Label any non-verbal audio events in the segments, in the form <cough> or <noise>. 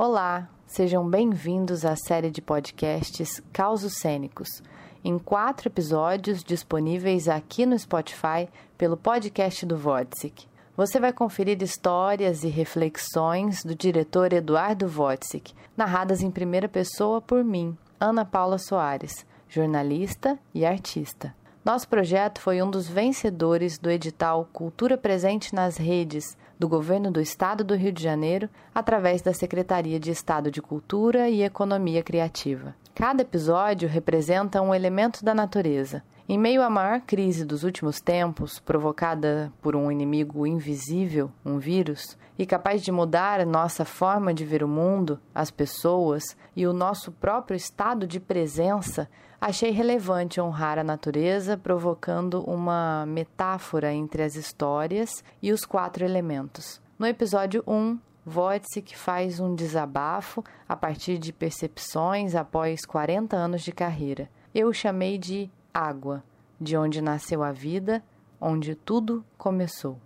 Olá, sejam bem-vindos à série de podcasts Causos Cênicos, em quatro episódios disponíveis aqui no Spotify pelo podcast do Vodsic. Você vai conferir histórias e reflexões do diretor Eduardo Vodsic, narradas em primeira pessoa por mim, Ana Paula Soares, jornalista e artista. Nosso projeto foi um dos vencedores do edital Cultura Presente nas Redes do Governo do Estado do Rio de Janeiro, através da Secretaria de Estado de Cultura e Economia Criativa. Cada episódio representa um elemento da natureza. Em meio à maior crise dos últimos tempos, provocada por um inimigo invisível, um vírus, e capaz de mudar nossa forma de ver o mundo, as pessoas e o nosso próprio estado de presença, achei relevante honrar a natureza, provocando uma metáfora entre as histórias e os quatro elementos. No episódio 1, Wojcik faz um desabafo a partir de percepções após 40 anos de carreira. Eu o chamei de água, de onde nasceu a vida, onde tudo começou.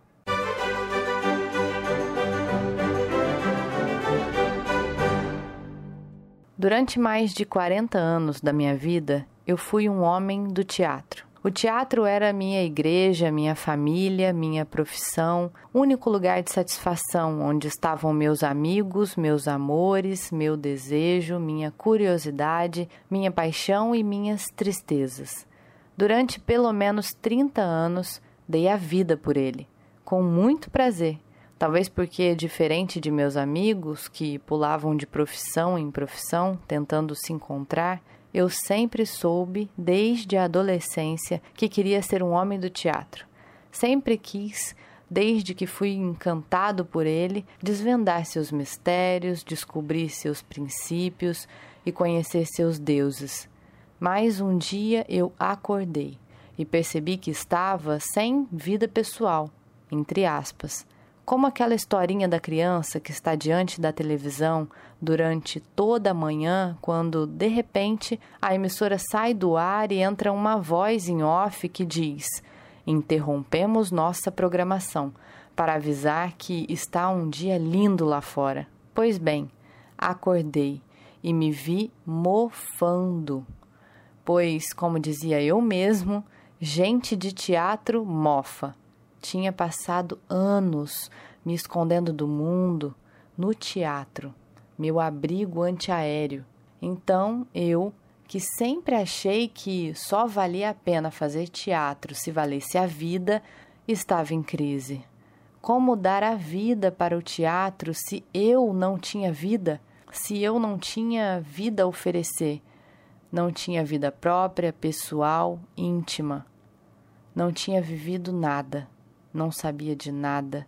Durante mais de 40 anos da minha vida, eu fui um homem do teatro. O teatro era minha igreja, minha família, minha profissão, único lugar de satisfação onde estavam meus amigos, meus amores, meu desejo, minha curiosidade, minha paixão e minhas tristezas. Durante pelo menos 30 anos, dei a vida por ele, com muito prazer. Talvez porque, diferente de meus amigos que pulavam de profissão em profissão, tentando se encontrar, eu sempre soube, desde a adolescência, que queria ser um homem do teatro. Sempre quis, desde que fui encantado por ele, desvendar seus mistérios, descobrir seus princípios e conhecer seus deuses. Mas um dia eu acordei e percebi que estava sem vida pessoal, entre aspas. Como aquela historinha da criança que está diante da televisão durante toda a manhã, quando de repente a emissora sai do ar e entra uma voz em off que diz: Interrompemos nossa programação para avisar que está um dia lindo lá fora. Pois bem, acordei e me vi mofando. Pois, como dizia eu mesmo, gente de teatro mofa tinha passado anos me escondendo do mundo no teatro, meu abrigo antiaéreo. Então eu, que sempre achei que só valia a pena fazer teatro se valesse a vida, estava em crise. Como dar a vida para o teatro se eu não tinha vida? Se eu não tinha vida a oferecer? Não tinha vida própria, pessoal, íntima. Não tinha vivido nada não sabia de nada,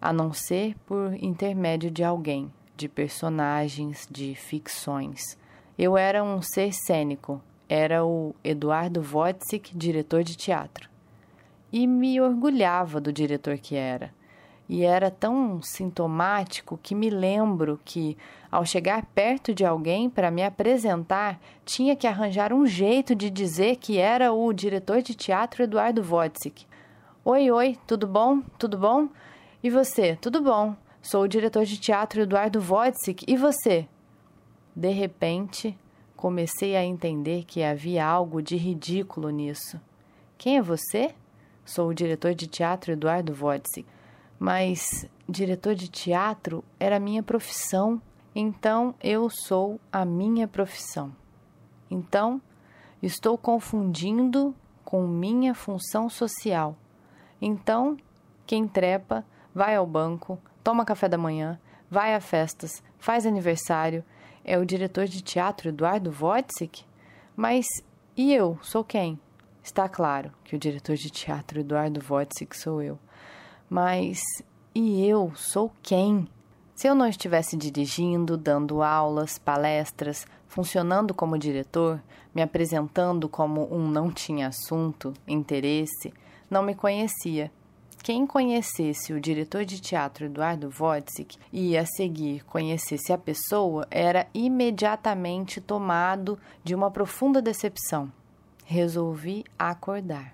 a não ser por intermédio de alguém, de personagens, de ficções. Eu era um ser cênico, era o Eduardo Wojcik, diretor de teatro. E me orgulhava do diretor que era. E era tão sintomático que me lembro que, ao chegar perto de alguém para me apresentar, tinha que arranjar um jeito de dizer que era o diretor de teatro Eduardo Wojcik. Oi, oi, tudo bom? Tudo bom? E você? Tudo bom? Sou o diretor de teatro Eduardo Wojcik. E você? De repente, comecei a entender que havia algo de ridículo nisso. Quem é você? Sou o diretor de teatro Eduardo Wojcik. Mas diretor de teatro era minha profissão. Então eu sou a minha profissão. Então, estou confundindo com minha função social. Então, quem trepa, vai ao banco, toma café da manhã, vai a festas, faz aniversário, é o diretor de teatro Eduardo Wojcik? Mas e eu, sou quem? Está claro que o diretor de teatro Eduardo Wojcik sou eu. Mas e eu sou quem? Se eu não estivesse dirigindo, dando aulas, palestras, funcionando como diretor, me apresentando como um não tinha assunto, interesse, não me conhecia. Quem conhecesse o diretor de teatro Eduardo Wojcik e a seguir conhecesse a pessoa era imediatamente tomado de uma profunda decepção. Resolvi acordar,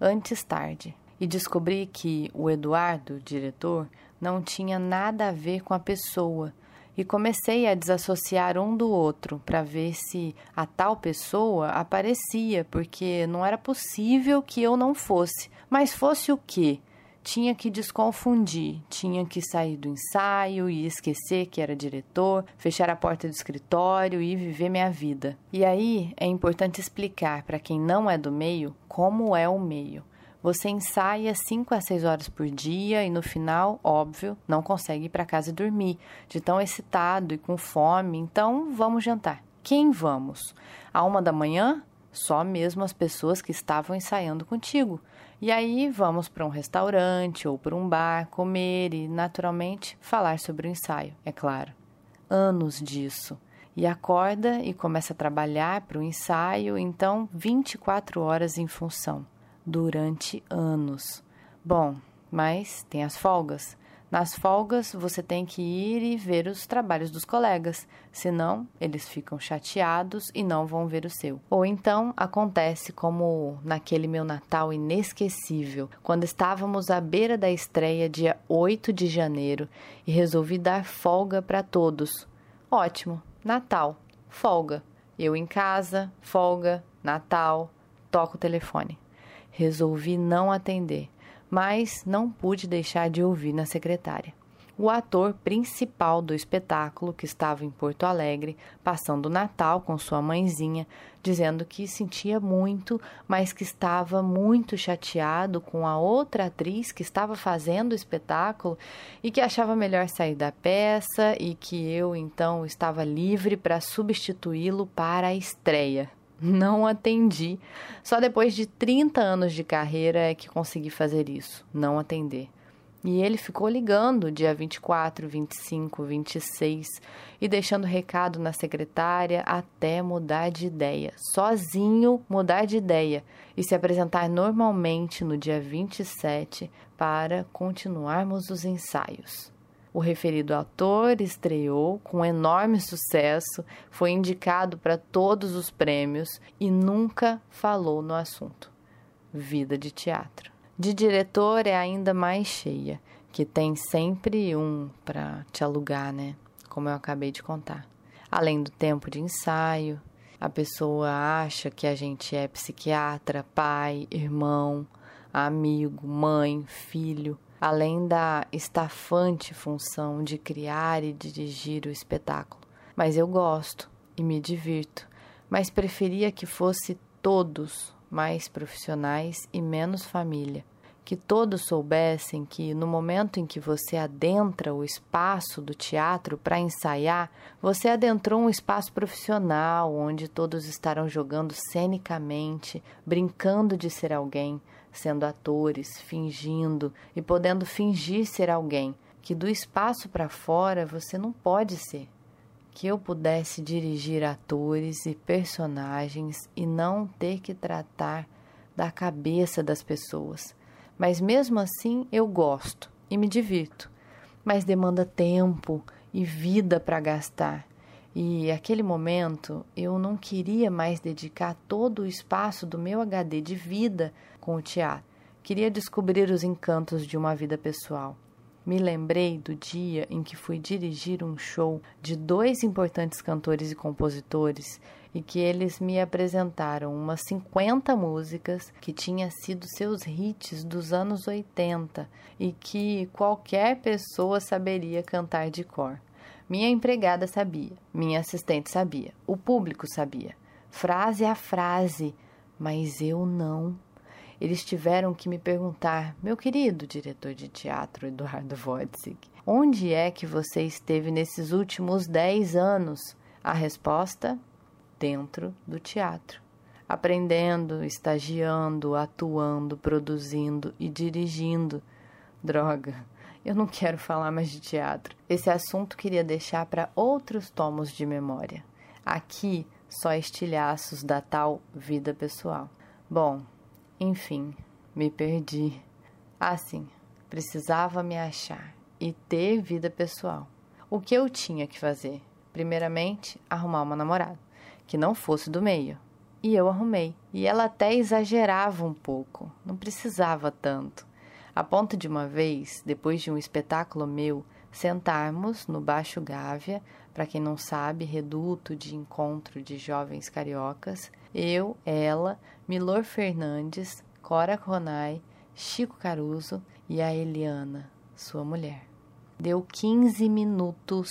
antes tarde, e descobri que o Eduardo, diretor, não tinha nada a ver com a pessoa, e comecei a desassociar um do outro para ver se a tal pessoa aparecia, porque não era possível que eu não fosse. Mas fosse o quê? tinha que desconfundir, tinha que sair do ensaio e esquecer que era diretor, fechar a porta do escritório e viver minha vida. E aí é importante explicar para quem não é do meio como é o meio. Você ensaia 5 a 6 horas por dia e no final, óbvio, não consegue ir para casa e dormir, de tão excitado e com fome, então vamos jantar. Quem vamos? A uma da manhã? Só mesmo as pessoas que estavam ensaiando contigo. E aí vamos para um restaurante ou para um bar comer e, naturalmente, falar sobre o ensaio, é claro. Anos disso. E acorda e começa a trabalhar para o ensaio, então 24 horas em função, durante anos. Bom, mas tem as folgas. Nas folgas, você tem que ir e ver os trabalhos dos colegas, senão eles ficam chateados e não vão ver o seu. Ou então acontece como naquele meu Natal inesquecível, quando estávamos à beira da estreia dia 8 de janeiro e resolvi dar folga para todos. Ótimo, Natal, folga. Eu em casa, folga, Natal, toco o telefone. Resolvi não atender mas não pude deixar de ouvir na secretária. O ator principal do espetáculo, que estava em Porto Alegre, passando o Natal com sua mãezinha, dizendo que sentia muito, mas que estava muito chateado com a outra atriz que estava fazendo o espetáculo e que achava melhor sair da peça e que eu então estava livre para substituí-lo para a estreia não atendi. Só depois de 30 anos de carreira é que consegui fazer isso, não atender. E ele ficou ligando dia 24, 25, 26 e deixando recado na secretária até mudar de ideia. Sozinho mudar de ideia e se apresentar normalmente no dia 27 para continuarmos os ensaios. O referido ator estreou com enorme sucesso, foi indicado para todos os prêmios e nunca falou no assunto. Vida de teatro. De diretor é ainda mais cheia, que tem sempre um para te alugar, né? Como eu acabei de contar. Além do tempo de ensaio, a pessoa acha que a gente é psiquiatra, pai, irmão, amigo, mãe, filho além da estafante função de criar e dirigir o espetáculo. Mas eu gosto e me divirto, mas preferia que fosse todos mais profissionais e menos família. Que todos soubessem que no momento em que você adentra o espaço do teatro para ensaiar, você adentrou um espaço profissional onde todos estarão jogando cenicamente, brincando de ser alguém, sendo atores, fingindo e podendo fingir ser alguém que do espaço para fora você não pode ser. Que eu pudesse dirigir atores e personagens e não ter que tratar da cabeça das pessoas. Mas mesmo assim eu gosto e me divirto. Mas demanda tempo e vida para gastar. E aquele momento eu não queria mais dedicar todo o espaço do meu HD de vida com o teatro. Queria descobrir os encantos de uma vida pessoal. Me lembrei do dia em que fui dirigir um show de dois importantes cantores e compositores e que eles me apresentaram umas 50 músicas que tinham sido seus hits dos anos 80 e que qualquer pessoa saberia cantar de cor. Minha empregada sabia, minha assistente sabia, o público sabia, frase a frase, mas eu não. Eles tiveram que me perguntar, meu querido diretor de teatro Eduardo Vodzig, onde é que você esteve nesses últimos 10 anos? A resposta: dentro do teatro. Aprendendo, estagiando, atuando, produzindo e dirigindo. Droga, eu não quero falar mais de teatro. Esse assunto queria deixar para outros tomos de memória. Aqui, só estilhaços da tal vida pessoal. Bom, enfim, me perdi. Assim, precisava me achar e ter vida pessoal. O que eu tinha que fazer? Primeiramente, arrumar uma namorada, que não fosse do meio. E eu arrumei. E ela até exagerava um pouco, não precisava tanto. A ponto de uma vez, depois de um espetáculo meu, sentarmos no Baixo Gávea, para quem não sabe, reduto de encontro de jovens cariocas, eu, ela, Milor Fernandes, Cora Ronai, Chico Caruso e a Eliana, sua mulher. Deu 15 minutos,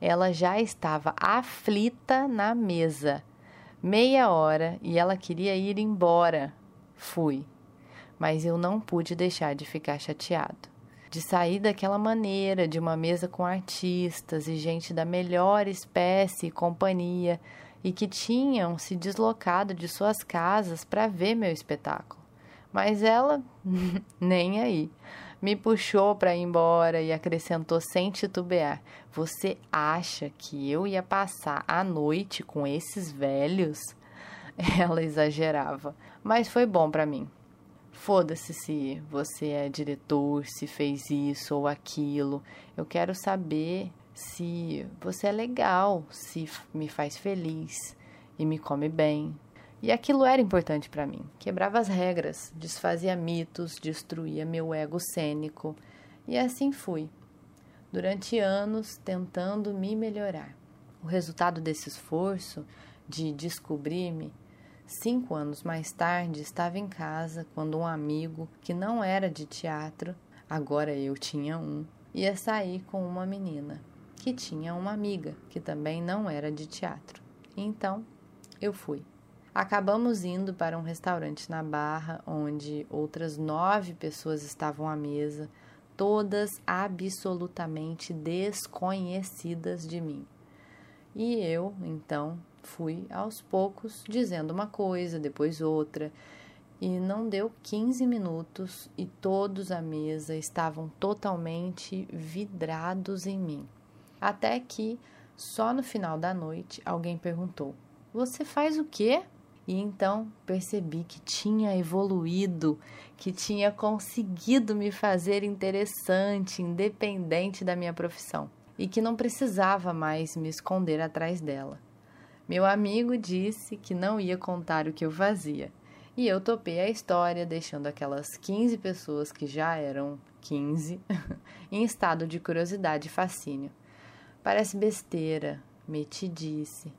ela já estava aflita na mesa. Meia hora e ela queria ir embora. Fui, mas eu não pude deixar de ficar chateado de sair daquela maneira, de uma mesa com artistas e gente da melhor espécie e companhia, e que tinham se deslocado de suas casas para ver meu espetáculo. Mas ela, <laughs> nem aí, me puxou para ir embora e acrescentou sem titubear: Você acha que eu ia passar a noite com esses velhos? <laughs> Ela exagerava, mas foi bom para mim. Foda-se se você é diretor, se fez isso ou aquilo. Eu quero saber se você é legal, se me faz feliz e me come bem. E aquilo era importante para mim. Quebrava as regras, desfazia mitos, destruía meu ego cênico. E assim fui. Durante anos tentando me melhorar. O resultado desse esforço de descobrir-me Cinco anos mais tarde, estava em casa quando um amigo, que não era de teatro, agora eu tinha um, ia sair com uma menina, que tinha uma amiga, que também não era de teatro. Então, eu fui. Acabamos indo para um restaurante na Barra, onde outras nove pessoas estavam à mesa, todas absolutamente desconhecidas de mim. E eu, então, fui aos poucos dizendo uma coisa, depois outra, e não deu 15 minutos e todos à mesa estavam totalmente vidrados em mim. Até que, só no final da noite, alguém perguntou: Você faz o quê? E então percebi que tinha evoluído, que tinha conseguido me fazer interessante, independente da minha profissão, e que não precisava mais me esconder atrás dela. Meu amigo disse que não ia contar o que eu fazia. E eu topei a história, deixando aquelas 15 pessoas que já eram 15 <laughs> em estado de curiosidade e fascínio. Parece besteira, metidice,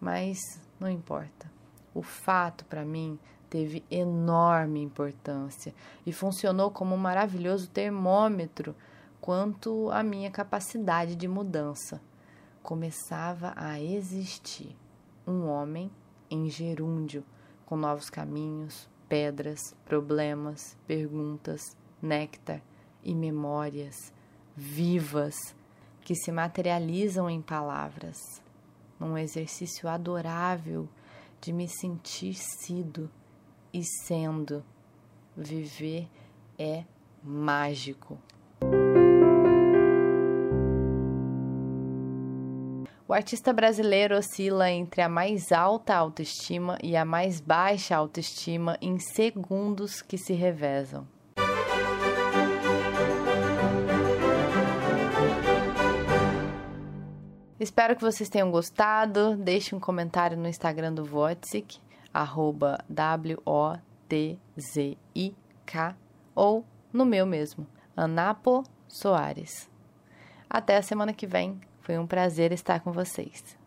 mas não importa. O fato para mim teve enorme importância e funcionou como um maravilhoso termômetro quanto à minha capacidade de mudança. Começava a existir um homem em gerúndio, com novos caminhos, pedras, problemas, perguntas, néctar e memórias vivas que se materializam em palavras, num exercício adorável de me sentir sido e sendo. Viver é mágico. O artista brasileiro oscila entre a mais alta autoestima e a mais baixa autoestima em segundos que se revezam. Espero que vocês tenham gostado. Deixe um comentário no Instagram do Wotzik, arroba W-O-T-Z-I-K, ou no meu mesmo, Anapo Soares. Até a semana que vem. Foi um prazer estar com vocês.